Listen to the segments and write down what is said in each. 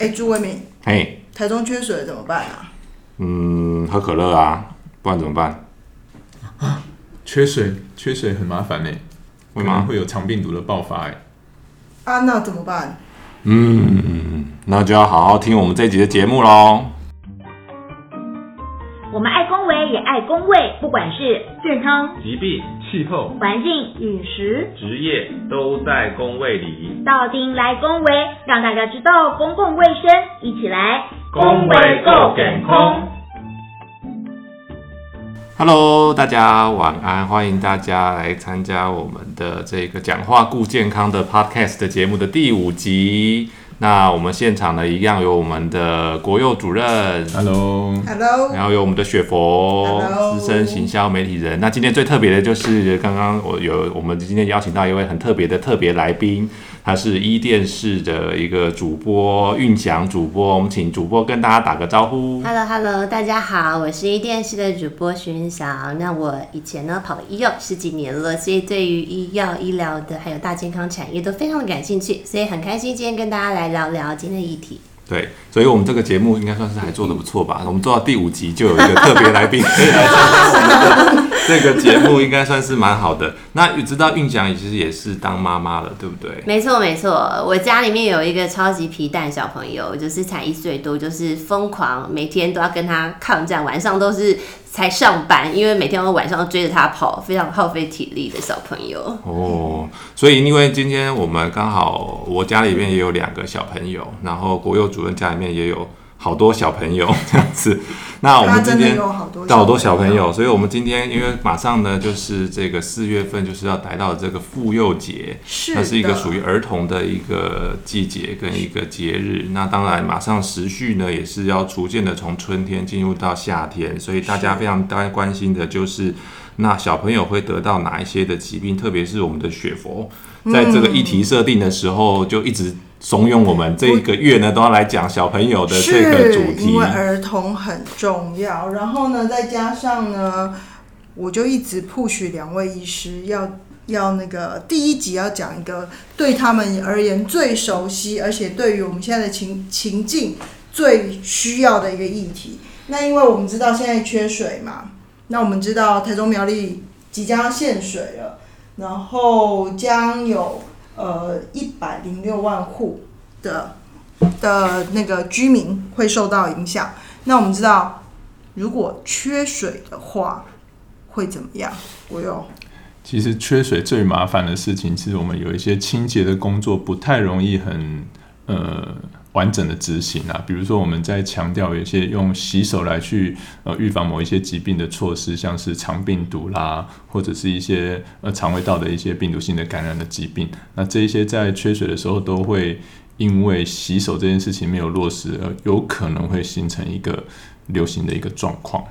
哎，朱伟敏，嘿，台中缺水怎么办啊？嗯，喝可乐啊，不然怎么办？啊缺水，缺水很麻烦呢，可会吗能会有肠病毒的爆发哎。啊，那怎么办？嗯，那就要好好听我们这一集的节目喽。我们爱公维也爱公卫，不管是健康、疾病、气候、环境、饮食，职业都在工位里。到丁来公卫，让大家知道公共卫生，一起来公卫够健康。Hello，大家晚安，欢迎大家来参加我们的这个讲话顾健康的 Podcast 的节目的第五集。那我们现场呢，一样有我们的国佑主任，Hello，Hello，然后有我们的雪佛 Hello 资深行销媒体人。那今天最特别的就是刚刚我有我们今天邀请到一位很特别的特别来宾，他是一电视的一个主播运翔主播。我们请主播跟大家打个招呼。Hello Hello，大家好，我是一电视的主播徐云祥。那我以前呢跑了医药十几年了，所以对于医药、医疗的还有大健康产业都非常的感兴趣，所以很开心今天跟大家来聊聊今天的议题。对，所以我们这个节目应该算是还做的不错吧。我们做到第五集就有一个特别来宾 这个节目，应该算是蛮好的。那你知道韵翔其实也是当妈妈了，对不对？没错没错，我家里面有一个超级皮蛋小朋友，就是才一岁多，就是疯狂每天都要跟他抗战，晚上都是才上班，因为每天都晚上都追着他跑，非常耗费体力的小朋友。哦，所以因为今天我们刚好我家里面也有两个小朋友，然后国佑主任家里面也有好多小朋友 这样子。那我们今天有好多小朋友，所以我们今天因为马上呢就是这个四月份就是要来到这个妇幼节，是它是一个属于儿童的一个季节跟一个节日。那当然，马上时序呢也是要逐渐的从春天进入到夏天，所以大家非常大家关心的就是，那小朋友会得到哪一些的疾病？特别是我们的雪佛，在这个议题设定的时候，就一直怂恿我们这一个月呢都要来讲小朋友的这个主题是因为。儿童很重要，然后呢，再加上呢，我就一直 push 两位医师要要那个第一集要讲一个对他们而言最熟悉，而且对于我们现在的情情境最需要的一个议题。那因为我们知道现在缺水嘛，那我们知道台中苗栗即将要限水了，然后将有呃一百零六万户的的那个居民会受到影响。那我们知道，如果缺水的话，会怎么样？我有其实缺水最麻烦的事情其实我们有一些清洁的工作不太容易很呃完整的执行啊。比如说我们在强调有一些用洗手来去呃预防某一些疾病的措施，像是肠病毒啦，或者是一些呃肠胃道的一些病毒性的感染的疾病。那这一些在缺水的时候都会因为洗手这件事情没有落实，而有可能会形成一个流行的一个状况。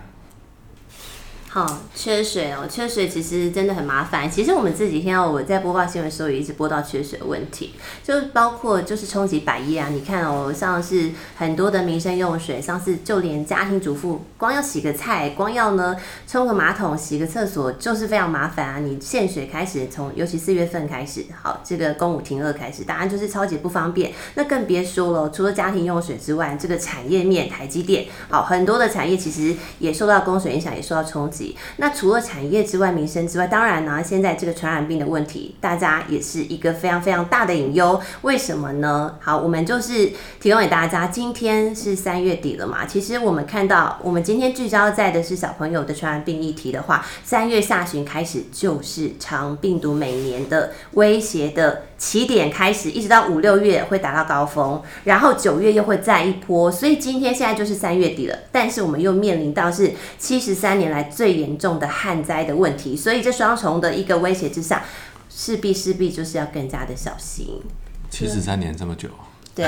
好，缺水哦，缺水其实真的很麻烦。其实我们这几天哦，我在播报新闻的时候也一直播到缺水的问题，就包括就是冲击百业啊。你看哦，像是很多的民生用水，像是就连家庭主妇光要洗个菜，光要呢冲个马桶、洗个厕所，就是非常麻烦啊。你限水开始从，尤其四月份开始，好，这个公五停二开始，当然就是超级不方便。那更别说了，除了家庭用水之外，这个产业面，台积电，好，很多的产业其实也受到供水影响，也受到冲击。那除了产业之外，民生之外，当然呢，现在这个传染病的问题，大家也是一个非常非常大的隐忧。为什么呢？好，我们就是提供给大家，今天是三月底了嘛，其实我们看到，我们今天聚焦在的是小朋友的传染病议题的话，三月下旬开始就是长病毒每年的威胁的起点开始，一直到五六月会达到高峰，然后九月又会再一波，所以今天现在就是三月底了，但是我们又面临到是七十三年来最严重的旱灾的问题，所以这双重的一个威胁之下，势必势必就是要更加的小心。七十三年这么久，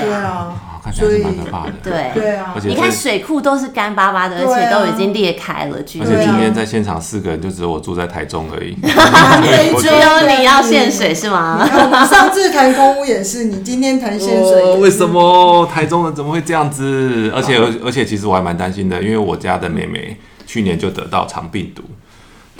对对啊，啊，看起来是蛮可怕的。对对啊而，且你看水库都是干巴巴的，而且都已经裂开了，而且今天在现场四个人，就只有我住在台中而已。对只有你要限水是吗？我们上次谈公屋也是，你今天谈限水、哦为什？么台中人怎么会这样子？而且而且，其实我还蛮担心的，因为我家的妹妹去年就得到肠病毒，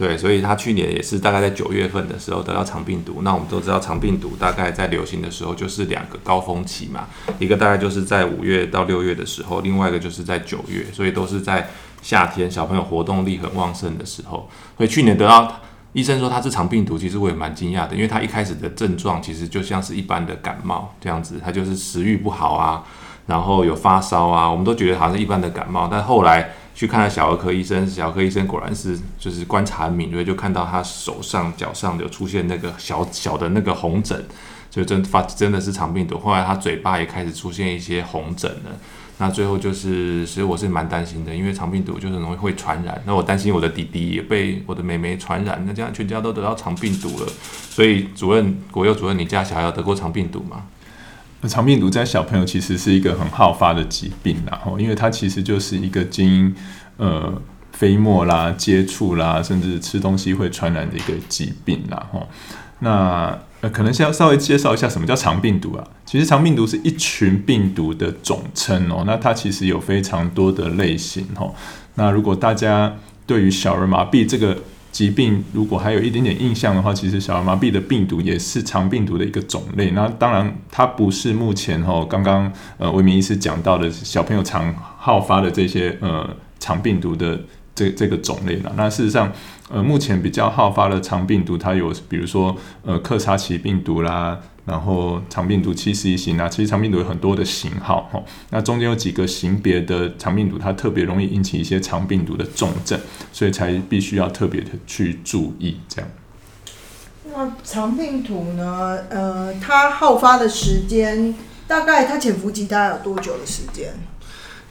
对，所以他去年也是大概在九月份的时候得到肠病毒。那我们都知道肠病毒大概在流行的时候就是两个高峰期嘛，一个大概就是在五月到六月的时候，另外一个就是在九月，所以都是在夏天小朋友活动力很旺盛的时候。所以去年得到医生说他是肠病毒，其实我也蛮惊讶的，因为他一开始的症状其实就像是一般的感冒这样子，他就是食欲不好啊，然后有发烧啊，我们都觉得好像是一般的感冒，但后来。去看了小儿科医生，小儿科医生果然是就是观察敏锐，就看到他手上、脚上有出现那个小小的那个红疹，就真发真的是肠病毒。后来他嘴巴也开始出现一些红疹了。那最后就是，其实我是蛮担心的，因为肠病毒就是容易会传染。那我担心我的弟弟也被我的妹妹传染，那这样全家都得到肠病毒了。所以主任国佑主任，你家小孩有得过肠病毒吗？肠病毒在小朋友其实是一个很好发的疾病，然后因为它其实就是一个经呃飞沫啦、接触啦，甚至吃东西会传染的一个疾病，然后那呃可能先要稍微介绍一下什么叫肠病毒啊？其实肠病毒是一群病毒的总称哦，那它其实有非常多的类型哦。那如果大家对于小儿麻痹这个疾病如果还有一点点印象的话，其实小儿麻痹的病毒也是肠病毒的一个种类。那当然，它不是目前哈刚刚呃文明医师讲到的小朋友常好发的这些呃肠病毒的这这个种类了。那事实上，呃目前比较好发的肠病毒，它有比如说呃克沙奇病毒啦。然后肠病毒七十一型啊，其实肠病毒有很多的型号哈，那中间有几个型别的肠病毒，它特别容易引起一些肠病毒的重症，所以才必须要特别的去注意这样。那肠病毒呢？呃，它好发的时间大概它潜伏期大概有多久的时间？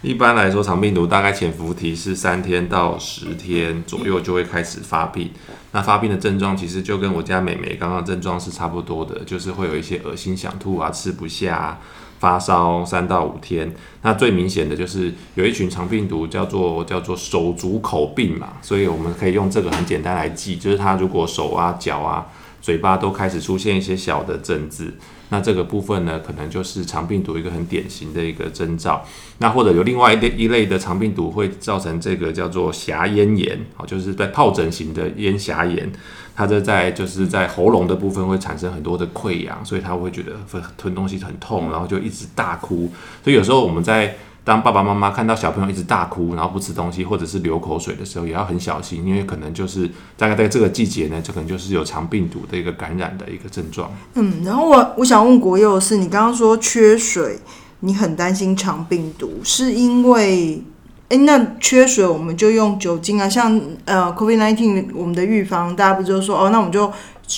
一般来说，肠病毒大概潜伏期是三天到十天左右就会开始发病。那发病的症状其实就跟我家美美刚刚症状是差不多的，就是会有一些恶心、想吐啊、吃不下、发烧三到五天。那最明显的就是有一群肠病毒叫做叫做手足口病嘛，所以我们可以用这个很简单来记，就是它如果手啊、脚啊、嘴巴都开始出现一些小的疹子。那这个部分呢，可能就是肠病毒一个很典型的一个征兆。那或者有另外一类一类的肠病毒会造成这个叫做狭咽炎，好，就是在疱疹型的咽峡炎，它这在就是在喉咙的部分会产生很多的溃疡，所以他会觉得吞东西很痛，然后就一直大哭。所以有时候我们在当爸爸妈妈看到小朋友一直大哭，然后不吃东西，或者是流口水的时候，也要很小心，因为可能就是大概在这个季节呢，这可能就是有肠病毒的一个感染的一个症状。嗯，然后我我想问国佑是，你刚刚说缺水，你很担心肠病毒，是因为，哎，那缺水我们就用酒精啊，像呃，COVID-19 我们的预防，大家不就说哦，那我们就。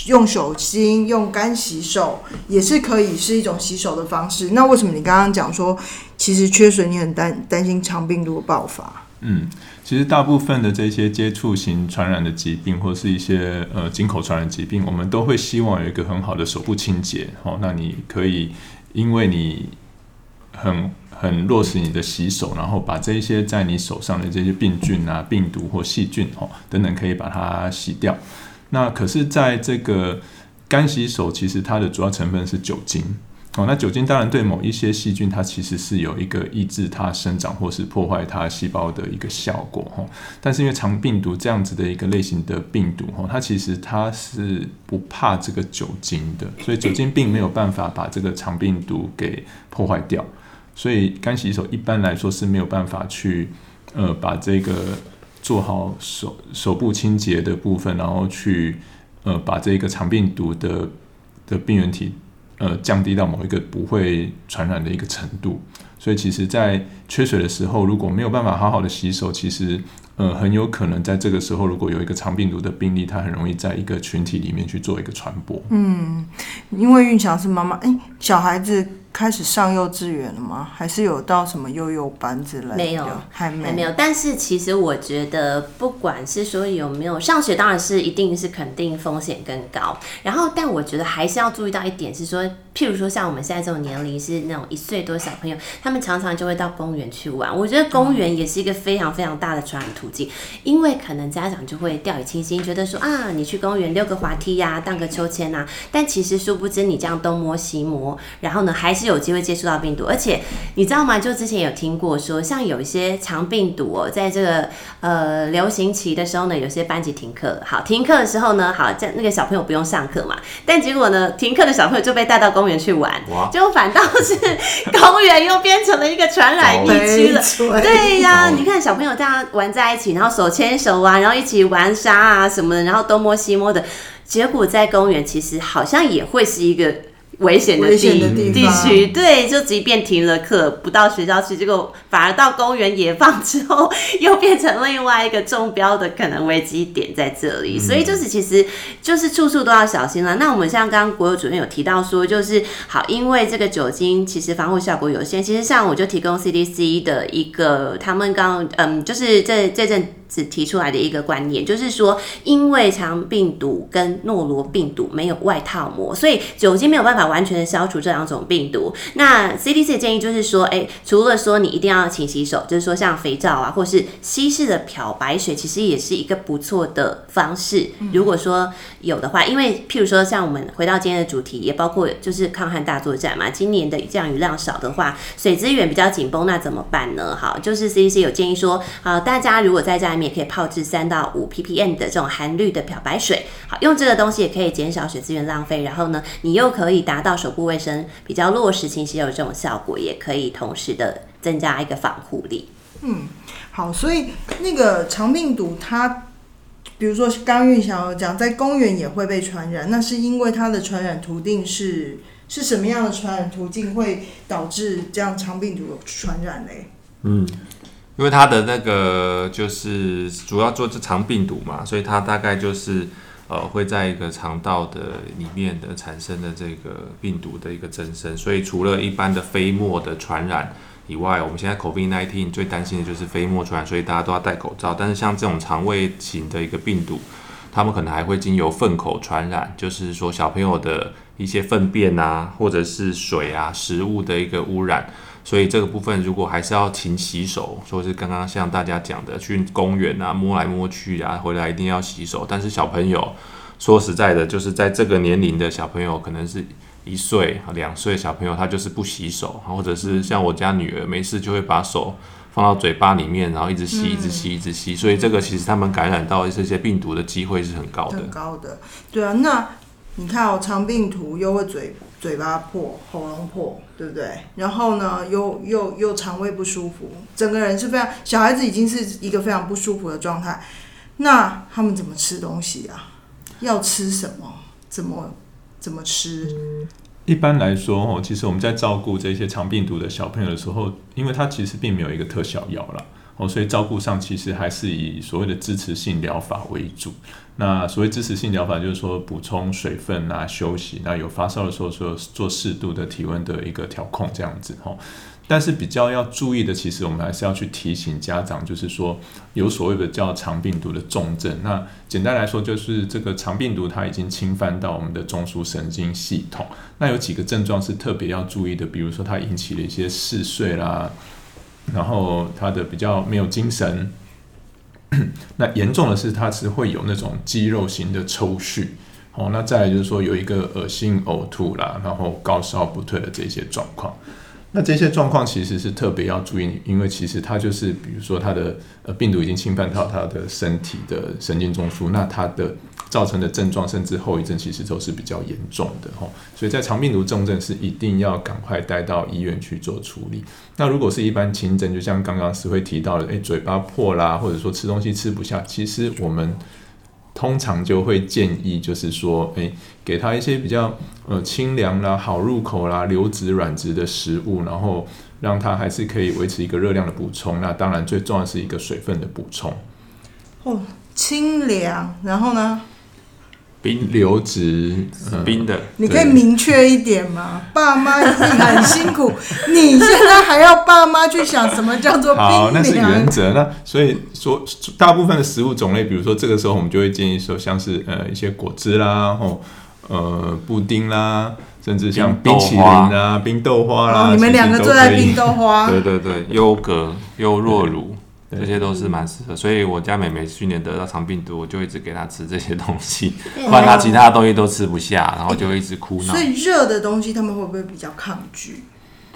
用手心用干洗手也是可以是一种洗手的方式。那为什么你刚刚讲说，其实缺水你很担担心肠病毒的爆发？嗯，其实大部分的这些接触型传染的疾病，或是一些呃进口传染疾病，我们都会希望有一个很好的手部清洁。哦，那你可以因为你很很落实你的洗手，然后把这些在你手上的这些病菌啊、病毒或细菌哦等等，可以把它洗掉。那可是，在这个干洗手，其实它的主要成分是酒精哦。那酒精当然对某一些细菌，它其实是有一个抑制它生长或是破坏它细胞的一个效果哈。但是因为肠病毒这样子的一个类型的病毒哈，它其实它是不怕这个酒精的，所以酒精并没有办法把这个肠病毒给破坏掉。所以干洗手一般来说是没有办法去呃把这个。做好手手部清洁的部分，然后去呃把这个肠病毒的的病原体呃降低到某一个不会传染的一个程度。所以其实，在缺水的时候，如果没有办法好好的洗手，其实呃很有可能在这个时候，如果有一个肠病毒的病例，它很容易在一个群体里面去做一个传播。嗯，因为运强是妈妈，哎，小孩子。开始上幼稚园了吗？还是有到什么幼幼班之类的？没有，还没，还没有。但是其实我觉得，不管是说有没有上学，当然是一定是肯定风险更高。然后，但我觉得还是要注意到一点是说，譬如说像我们现在这种年龄是那种一岁多小朋友，他们常常就会到公园去玩。我觉得公园也是一个非常非常大的传染途径，因为可能家长就会掉以轻心，觉得说啊，你去公园溜个滑梯呀、荡个秋千呐、但其实殊不知你这样东摸西摸，然后呢还是有机会接触到病毒。而且你知道吗？就之前有听过说，像有一些肠病毒哦，在这个呃流行期的时候呢，有些班级停课。好，停课的时候呢，好，这那个小朋友不用上课嘛，但结果呢，停课的小朋友就被带到公园去玩，哇。结果反倒是公园又变成了一个传染疫区了。对对呀、哦你看小朋友这样玩在一起，然后手牵手啊，然后一起玩沙啊什么的，然后东摸西摸的，结果在公园其实好像也会是一个危险的地地方区。对，就即便停了课，不到学校去，结果反而到公园野放之后，又变成另外一个中标的可能危机点在这里。所以就是其实就是处处都要小心了。那我们像刚刚国有主任有提到说，就是好，因为这个酒精其实防护效果有限。其实像我就提供 CDC 的一个，他们刚嗯，就是这这阵子提出来的一个观念，就是说，因为肠病毒跟诺罗病毒没有外套膜，所以酒精没有办法完全的消除这两种病毒。那 CDC 的建议就是说，哎、除了说你一定要勤洗手，就是说像肥皂啊，或是稀释的漂白水，其实也是一个不错的方式。如果说有的话，因为譬如说像我们回到今天的主题，也包括就是抗旱大作战嘛，今年的降雨量少的话，水资源比较紧绷，那怎么办呢？好，就是 CDC 有建议说，好，大家如果在家里面也可以泡制三到五 ppm 的这种含氯的漂白水，好，用这个东西也可以减少水资源浪费，然后呢，你又可以达到手部卫生比较落实清洗有这种效果，也可以同时的增加一个防护力。嗯好，所以那个肠病毒它，比如说刚玉想要讲，在公园也会被传染，那是因为它的传染途径是是什么样的传染途径会导致这样肠病毒有传染嘞？嗯，因为它的那个就是主要做这肠病毒嘛，所以它大概就是呃会在一个肠道的里面的产生的这个病毒的一个增生，所以除了一般的飞沫的传染以外，我们现在 COVID-19 最担心的就是飞沫传染，所以大家都要戴口罩。但是像这种肠胃型的一个病毒，他们可能还会经由粪口传染，就是说小朋友的一些粪便啊，或者是水啊、食物的一个污染。所以这个部分如果还是要勤洗手，说是刚刚像大家讲的，去公园啊摸来摸去啊，回来一定要洗手。但是小朋友说实在的，就是在这个年龄的小朋友，可能是一岁、两岁小朋友，他就是不洗手，或者是像我家女儿没事就会把手放到嘴巴里面，然后一直吸、一直吸、一直吸。所以这个其实他们感染到这些病毒的机会是很高的很。高的，对啊。那你看哦，肠病毒又会嘴嘴巴破、喉咙破，对不对？然后呢，又又又肠胃不舒服，整个人是非常小孩子已经是一个非常不舒服的状态。那他们怎么吃东西啊？要吃什么？怎么怎么吃？一般来说，哦，其实我们在照顾这些肠病毒的小朋友的时候，因为它其实并没有一个特效药啦，哦，所以照顾上其实还是以所谓的支持性疗法为主。那所谓支持性疗法，就是说补充水分啊、休息，那有发烧的时候做做适度的体温的一个调控，这样子哦。但是比较要注意的，其实我们还是要去提醒家长，就是说有所谓的叫肠病毒的重症。那简单来说，就是这个肠病毒它已经侵犯到我们的中枢神经系统。那有几个症状是特别要注意的，比如说它引起了一些嗜睡啦，然后他的比较没有精神。那严重的是，他是会有那种肌肉型的抽搐。哦，那再来就是说有一个恶心、呕吐啦，然后高烧不退的这些状况。那这些状况其实是特别要注意，因为其实它就是，比如说它的呃病毒已经侵犯到它的身体的神经中枢，那它的造成的症状甚至后遗症其实都是比较严重的吼。所以在肠病毒重症是一定要赶快带到医院去做处理。那如果是一般轻症，就像刚刚石会提到的，诶，嘴巴破啦，或者说吃东西吃不下，其实我们通常就会建议，就是说，诶，给他一些比较呃清凉啦、好入口啦、流质软质的食物，然后让他还是可以维持一个热量的补充。那当然最重要是一个水分的补充，哦，清凉，然后呢？冰流质、呃冰的，你可以明确一点吗？爸妈一定很辛苦，你现在还要爸妈去想什么叫做冰好，那是原？则。那所以说，大部分的食物种类，比如说这个时候，我们就会建议说，像是呃一些果汁啦，然后呃布丁啦，甚至像冰淇淋啊、冰豆花啦，哦，你们两个其实都可以最爱冰豆花，对对对，优格、优若乳，对这些都是蛮适合。所以我家妹妹去年得到肠病毒，我就一直给她吃这些东西，不然她其他的东西都吃不下，然后就一直哭闹所。以热的东西他们会不会比较抗拒？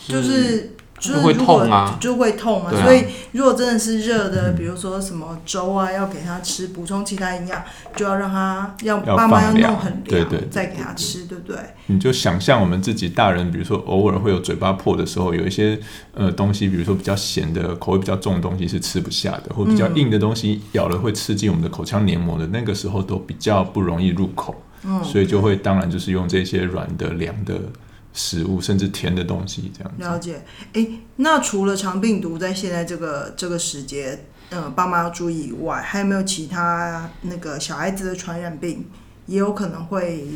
就是就是会痛啊就会痛啊。啊所以如果真的是热的，比如说什么粥啊，要给他吃补充其他营养，就要让他要要爸妈要弄很凉，对对对再给他吃，对不对？你就想象我们自己大人，比如说偶尔会有嘴巴破的时候，有一些呃东西，比如说比较咸的、口味比较重的东西是吃不下的，或比较硬的东西咬了会刺激我们的口腔黏膜的，那个时候都比较不容易入口，嗯，所以就会当然就是用这些软的、凉的食物，甚至甜的东西这样子。了解。诶，那除了肠病毒在现在这个这个时节，呃，爸妈要注意以外，还有没有其他那个小孩子的传染病也有可能会，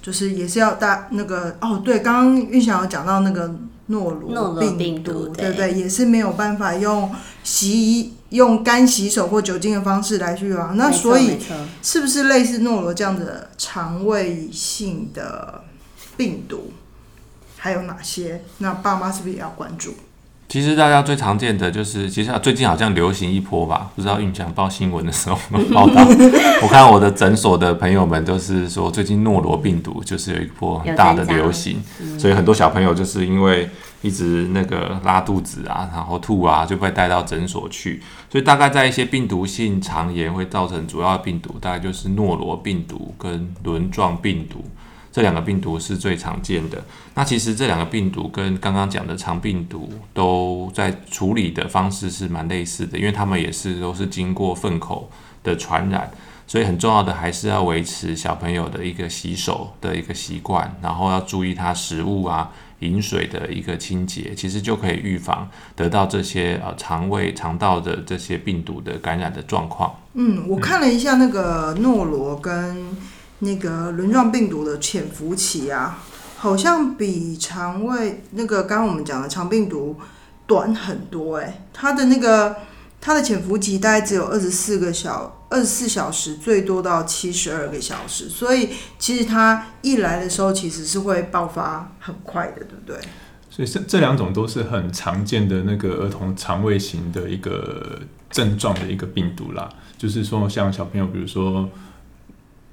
就是也是要大那个哦，对，刚刚玉祥有讲到那个诺罗病病毒对不对对？也是没有办法用洗用干洗手或酒精的方式来去预防。那所以是不是类似诺罗这样的肠胃性的病毒？还有哪些？那爸妈是不是也要关注？其实大家最常见的就是，其实最近好像流行一波吧，不知道运强报新闻的时候有没有报道。我看我的诊所的朋友们都是说，最近诺罗病毒就是有一波很大的流行，所以很多小朋友就是因为一直那个拉肚子啊，然后吐啊，就被带到诊所去。所以大概在一些病毒性肠炎会造成主要的病毒，大概就是诺罗病毒跟轮状病毒。这两个病毒是最常见的。那其实这两个病毒跟刚刚讲的肠病毒都在处理的方式是蛮类似的，因为他们也是都是经过粪口的传染，所以很重要的还是要维持小朋友的一个洗手的一个习惯，然后要注意他食物啊、饮水的一个清洁，其实就可以预防得到这些呃肠胃、肠道的这些病毒的感染的状况。嗯，我看了一下那个诺罗跟那个轮状病毒的潜伏期啊，好像比肠胃那个刚刚我们讲的肠病毒短很多哎、它的那个它的潜伏期大概只有二十四个小二十四小时，最多到七十二个小时，所以其实它一来的时候其实是会爆发很快的，对不对？所以这这两种都是很常见的那个儿童肠胃型的一个症状的一个病毒啦。就是说，像小朋友，比如说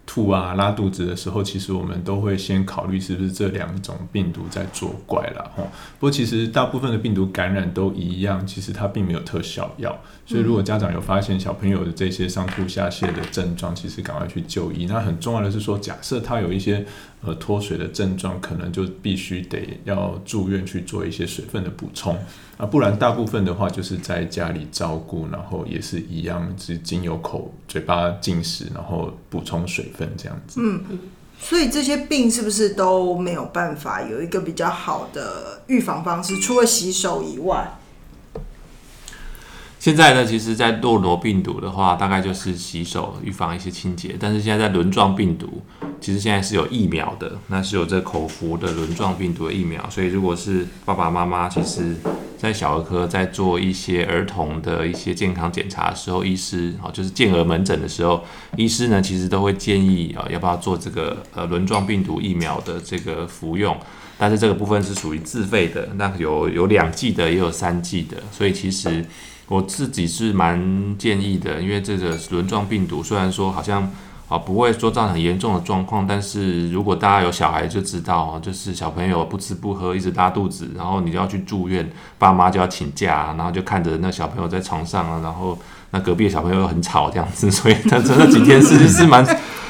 吐啊、拉肚子的时候，其实我们都会先考虑是不是这两种病毒在作怪啦。哈。不过其实大部分的病毒感染都一样，其实它并没有特效药。所以如果家长有发现小朋友的这些上吐下泻的症状，其实赶快去就医。那很重要的是说，假设他有一些呃脱水的症状，可能就必须得要住院去做一些水分的补充啊，不然大部分的话就是在家里照顾，然后也是一样是经由口嘴巴进食，然后补充水分这样子。嗯所以这些病是不是都没有办法有一个比较好的预防方式？除了洗手以外，现在呢，其实，在诺罗病毒的话，大概就是洗手预防一些清洁。但是现在在轮状病毒，其实现在是有疫苗的，那是有这口服的轮状病毒的疫苗。所以如果是爸爸妈妈，其实在小儿科在做一些儿童的一些健康检查的时候，医师啊，就是健儿门诊的时候，医师呢其实都会建议啊，要不要做这个呃轮状病毒疫苗的这个服用。但是这个部分是属于自费的，那有有两剂的，也有三剂的，所以其实我自己是蛮建议的，因为这个轮状病毒虽然说好像啊不会说造成很严重的状况，但是如果大家有小孩就知道哦，就是小朋友不吃不喝一直拉肚子，然后你就要去住院，爸妈就要请假，然后就看着那小朋友在床上啊，然后那隔壁的小朋友又很吵这样子，所以他这那几天是是蛮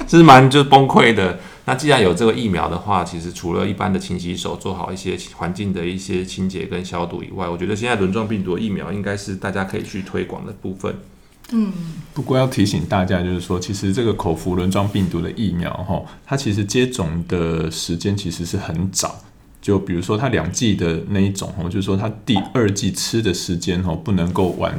是蛮就崩溃的。那既然有这个疫苗的话，其实除了一般的勤洗手、做好一些环境的一些清洁跟消毒以外，我觉得现在轮状病毒疫苗应该是大家可以去推广的部分。嗯不过要提醒大家，就是说，其实这个口服轮状病毒的疫苗，哈，它其实接种的时间其实是很早。就比如说，它两剂的那一种，哦，就是说它第二剂吃的时间，哦，不能够晚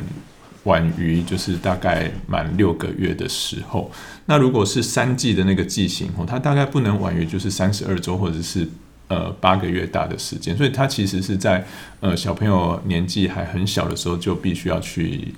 晚于就是大概满六个月的时候。那如果是三剂的那个剂型，哦，它大概不能晚于就是三十二周或者是呃八个月大的时间。所以它其实是在呃小朋友年纪还很小的时候，就必须要去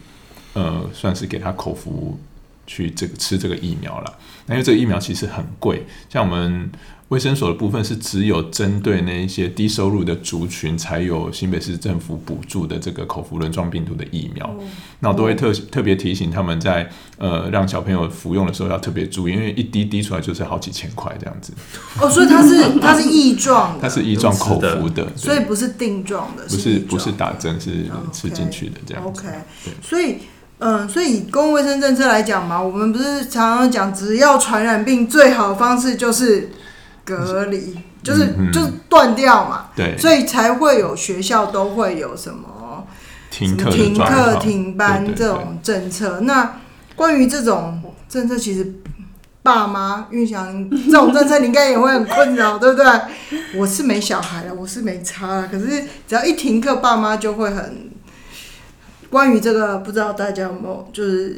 呃，算是给他口服去这个吃这个疫苗了。那因为这个疫苗其实很贵，像我们。卫生所的部分是只有针对那一些低收入的族群才有新北市政府补助的这个口服轮状病毒的疫苗，那我都会特特别提醒他们在呃让小朋友服用的时候要特别注意，因为一滴滴出来就是好几千块这样子。哦，所以它是它是异状，它是异状口服的，所以不是定状的，不是不是打针，是吃进去的这样。OK，所以嗯，所以以公共卫生政策来讲嘛，我们不是常常讲，只要传染病最好的方式就是。隔离就是就是断掉嘛，对，所以才会有学校都会有什么停课、停课、停班这种政策。那关于这种政策，其实爸妈运想这种政策，你应该也会很困扰，对不对？我是没小孩了，我是没差了，可是只要一停课，爸妈就会很关于这个，不知道大家有没有就是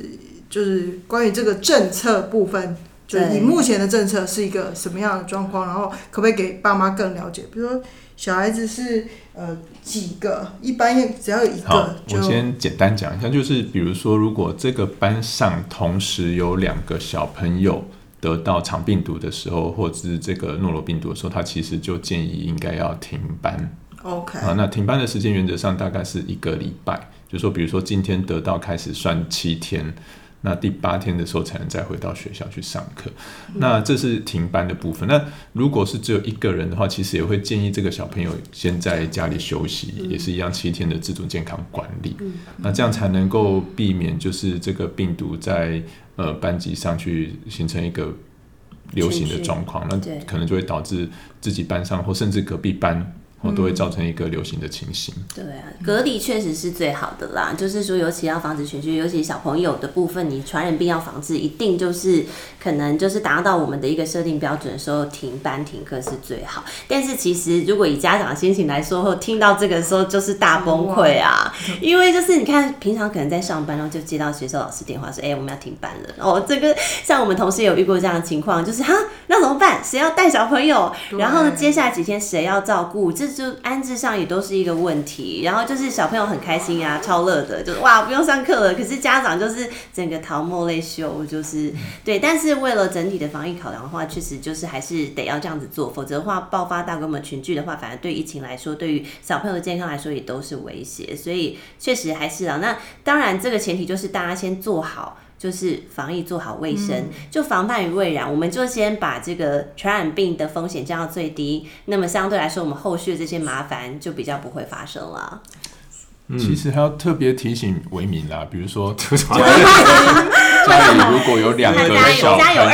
就是关于这个政策部分。就是你目前的政策是一个什么样的状况，然后可不可以给爸妈更了解？比如说小孩子是呃几个，一般只要有一个。我先简单讲一下，就是比如说，如果这个班上同时有两个小朋友得到肠病毒的时候，或者是这个诺罗病毒的时候，他其实就建议应该要停班。OK。啊，那停班的时间原则上大概是一个礼拜，就说比如说今天得到开始算七天。那第八天的时候才能再回到学校去上课，那这是停班的部分。那如果是只有一个人的话，其实也会建议这个小朋友先在家里休息，也是一样七天的自主健康管理。那这样才能够避免就是这个病毒在呃班级上去形成一个流行的状况，那可能就会导致自己班上或甚至隔壁班。我都会造成一个流行的情形。对啊，隔离确实是最好的啦。就是说，尤其要防止群聚，尤其小朋友的部分，你传染病要防治，一定就是可能就是达到我们的一个设定标准的时候，停班停课是最好。但是其实，如果以家长的心情来说，后听到这个时候就是大崩溃啊，因为就是你看，平常可能在上班，然后就接到学校老师电话说：“哎，我们要停班了。”哦，这个像我们同事有遇过这样的情况，就是哈，那怎么办？谁要带小朋友？然后呢，接下来几天谁要照顾？这就安置上也都是一个问题，然后就是小朋友很开心啊，超乐的，就是哇不用上课了。可是家长就是整个桃木泪羞，就是对。但是为了整体的防疫考量的话，确实就是还是得要这样子做，否则的话爆发大规模群聚的话，反而对疫情来说，对于小朋友的健康来说也都是威胁。所以确实还是啊，那当然这个前提就是大家先做好。就是防疫做好卫生，就防范于未然。我们就先把这个传染病的风险降到最低，那么相对来说，我们后续的这些麻烦就比较不会发生了。嗯其实还要特别提醒维民啦，比如说 家里如果有两个小朋友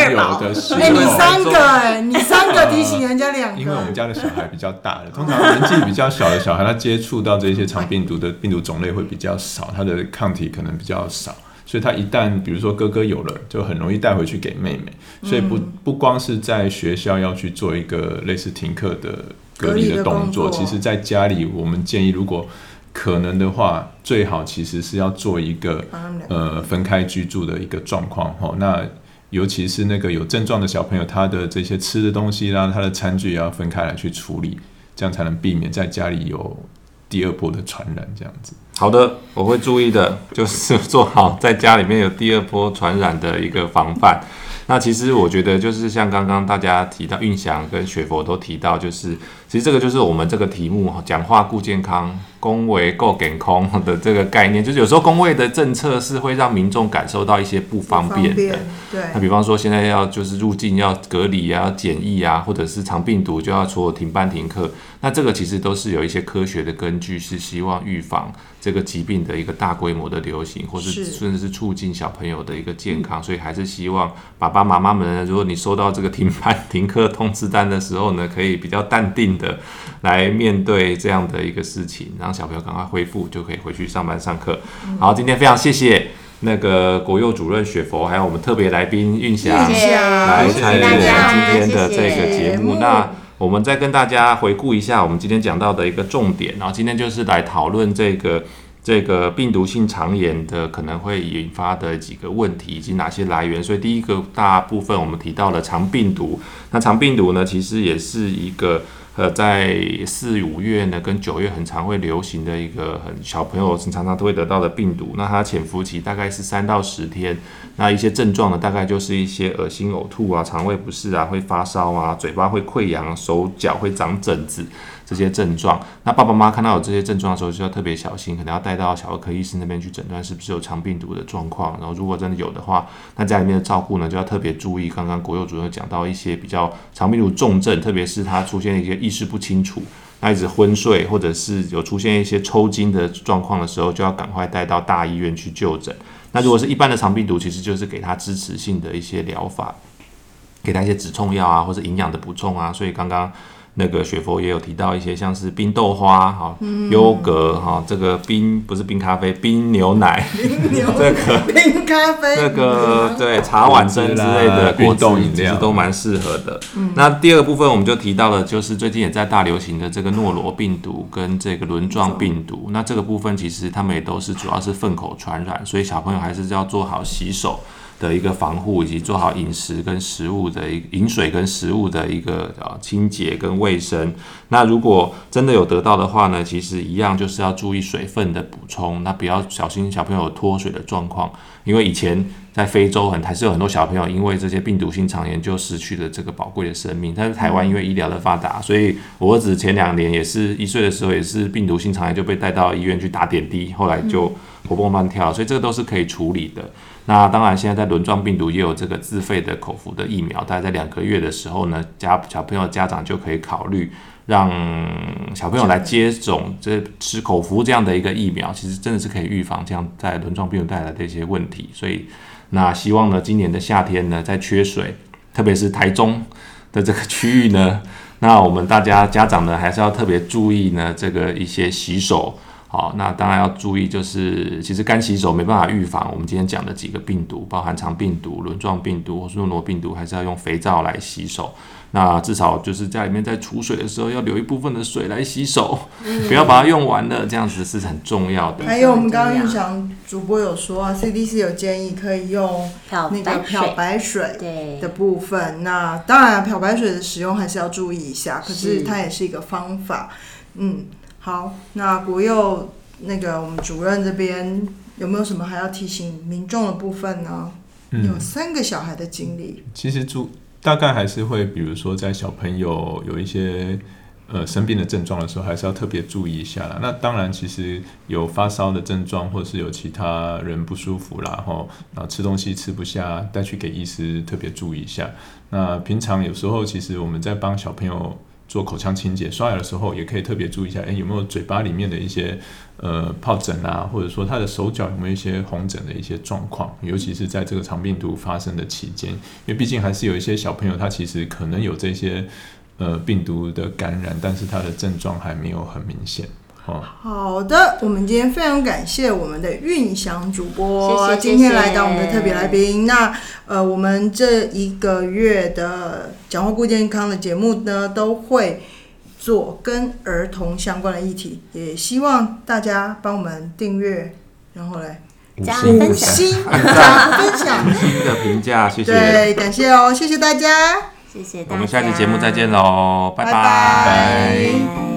的时候，哎，你三个哎，你三个提醒人家两个，因为我们家的小孩比较大的，通常年纪比较小的小孩，他接触到这些肠病毒的病毒种类会比较少，他的抗体可能比较少。所以他一旦比如说哥哥有了，就很容易带回去给妹妹。所以不不光是在学校要去做一个类似停课的隔离的动作，其实在家里我们建议，如果可能的话，最好其实是要做一个呃分开居住的一个状况哈。那尤其是那个有症状的小朋友，他的这些吃的东西啦，他的餐具也要分开来去处理，这样才能避免在家里有第二波的传染这样子。好的，我会注意的，就是做好在家里面有第二波传染的一个防范。那其实我觉得，就是像刚刚大家提到，运祥跟雪佛都提到，就是其实这个就是我们这个题目讲话顾健康。恭维够给空的这个概念，就是有时候工位的政策是会让民众感受到一些不方便的。对，那比方说现在要就是入境要隔离啊、检疫啊，或者是长病毒就要除了停班停课，那这个其实都是有一些科学的根据，是希望预防这个疾病的一个大规模的流行，或是甚至是促进小朋友的一个健康，所以还是希望爸爸妈妈们，如果你收到这个停班停课通知单的时候呢，可以比较淡定的来面对这样的一个事情，让。小朋友赶快恢复，就可以回去上班上课。好，今天非常谢谢那个国幼主任雪佛，还有我们特别来宾运霞来参与我们今天的这个节目。那我们再跟大家回顾一下我们今天讲到的一个重点。然后今天就是来讨论这个这个病毒性肠炎的可能会引发的几个问题以及哪些来源。所以第一个大部分我们提到了肠病毒。那肠病毒呢，其实也是一个。呃，在四五月呢跟九月很常会流行的一个很小朋友常常都会得到的病毒。那它潜伏期大概是三到十天。那一些症状呢，大概就是一些恶心、呕吐啊、肠胃不适啊、会发烧啊、嘴巴会溃疡、手脚会长疹子。这些症状，那爸爸妈妈看到有这些症状的时候，就要特别小心，可能要带到小儿科医师那边去诊断是不是有肠病毒的状况。然后如果真的有的话，那家里面的照顾呢，就要特别注意。刚刚国佑主任讲到一些比较肠病毒重症，特别是他出现一些意识不清楚，那一直昏睡，或者是有出现一些抽筋的状况的时候，就要赶快带到大医院去就诊。那如果是一般的肠病毒，其实就是给他支持性的一些疗法，给他一些止痛药啊，或者营养的补充啊。所以刚刚。那个雪佛也有提到一些，像是冰豆花、哈优格、哈这个冰不是冰咖啡，冰牛奶，这个冰咖啡，这个对茶碗蒸之类的果冻饮料都蛮适合的。那第二个部分我们就提到了，就是最近也在大流行的这个诺罗病毒跟这个轮状病毒。那这个部分其实他们也都是主要是粪口传染，所以小朋友还是要做好洗手。的一个防护，以及做好饮食跟食物的饮水跟食物的一个呃清洁跟卫生。那如果真的有得到的话呢，其实一样就是要注意水分的补充，那不要小心小朋友脱水的状况。因为以前在非洲很还是有很多小朋友因为这些病毒性肠炎就失去了这个宝贵的生命。但是台湾因为医疗的发达，所以我儿子前两年也是一岁的时候也是病毒性肠炎就被带到医院去打点滴，后来就活蹦乱跳，所以这个都是可以处理的。那当然，现在在轮状病毒也有这个自费的口服的疫苗，大概在两个月的时候呢，家小朋友家长就可以考虑让小朋友来接种这吃口服这样的一个疫苗，其实真的是可以预防这样在轮状病毒带来的一些问题。所以，那希望呢，今年的夏天呢，在缺水，特别是台中的这个区域呢，那我们大家家长呢，还是要特别注意呢，这个一些洗手。好，那当然要注意，就是其实干洗手没办法预防我们今天讲的几个病毒，包含肠病毒、轮状病毒或是诺罗病毒，还是要用肥皂来洗手。那至少就是家里面在储水的时候，要留一部分的水来洗手，不要把它用完了，这样子是很重要的。还有我们刚刚玉祥主播有说啊，CDC 有建议可以用那个漂白水的部分。那当然漂白水的使用还是要注意一下，可是它也是一个方法。嗯。好，那国佑那个我们主任这边有没有什么还要提醒民众的部分呢？有三个小孩的经历，其实主大概还是会，比如说在小朋友有一些呃生病的症状的时候，还是要特别注意一下啦。那当然，其实有发烧的症状，或者是有其他人不舒服啦，后然后吃东西吃不下，带去给医师特别注意一下。那平常有时候其实我们在帮小朋友。做口腔清洁、刷牙的时候，也可以特别注意一下，哎，有没有嘴巴里面的一些呃疱疹啊，或者说他的手脚有没有一些红疹的一些状况，尤其是在这个肠病毒发生的期间，因为毕竟还是有一些小朋友他其实可能有这些呃病毒的感染，但是他的症状还没有很明显。好。的，我们今天非常感谢我们的韵翔主播，谢谢今天来当我们的特别来宾。那呃，我们这一个月的讲话顾健康的节目呢，都会做跟儿童相关的议题，也希望大家帮我们订阅，然后来加五星加分享，五星的评价，谢谢，对，感谢哦，谢谢大家，谢谢大家，我们下期节目再见喽，拜拜。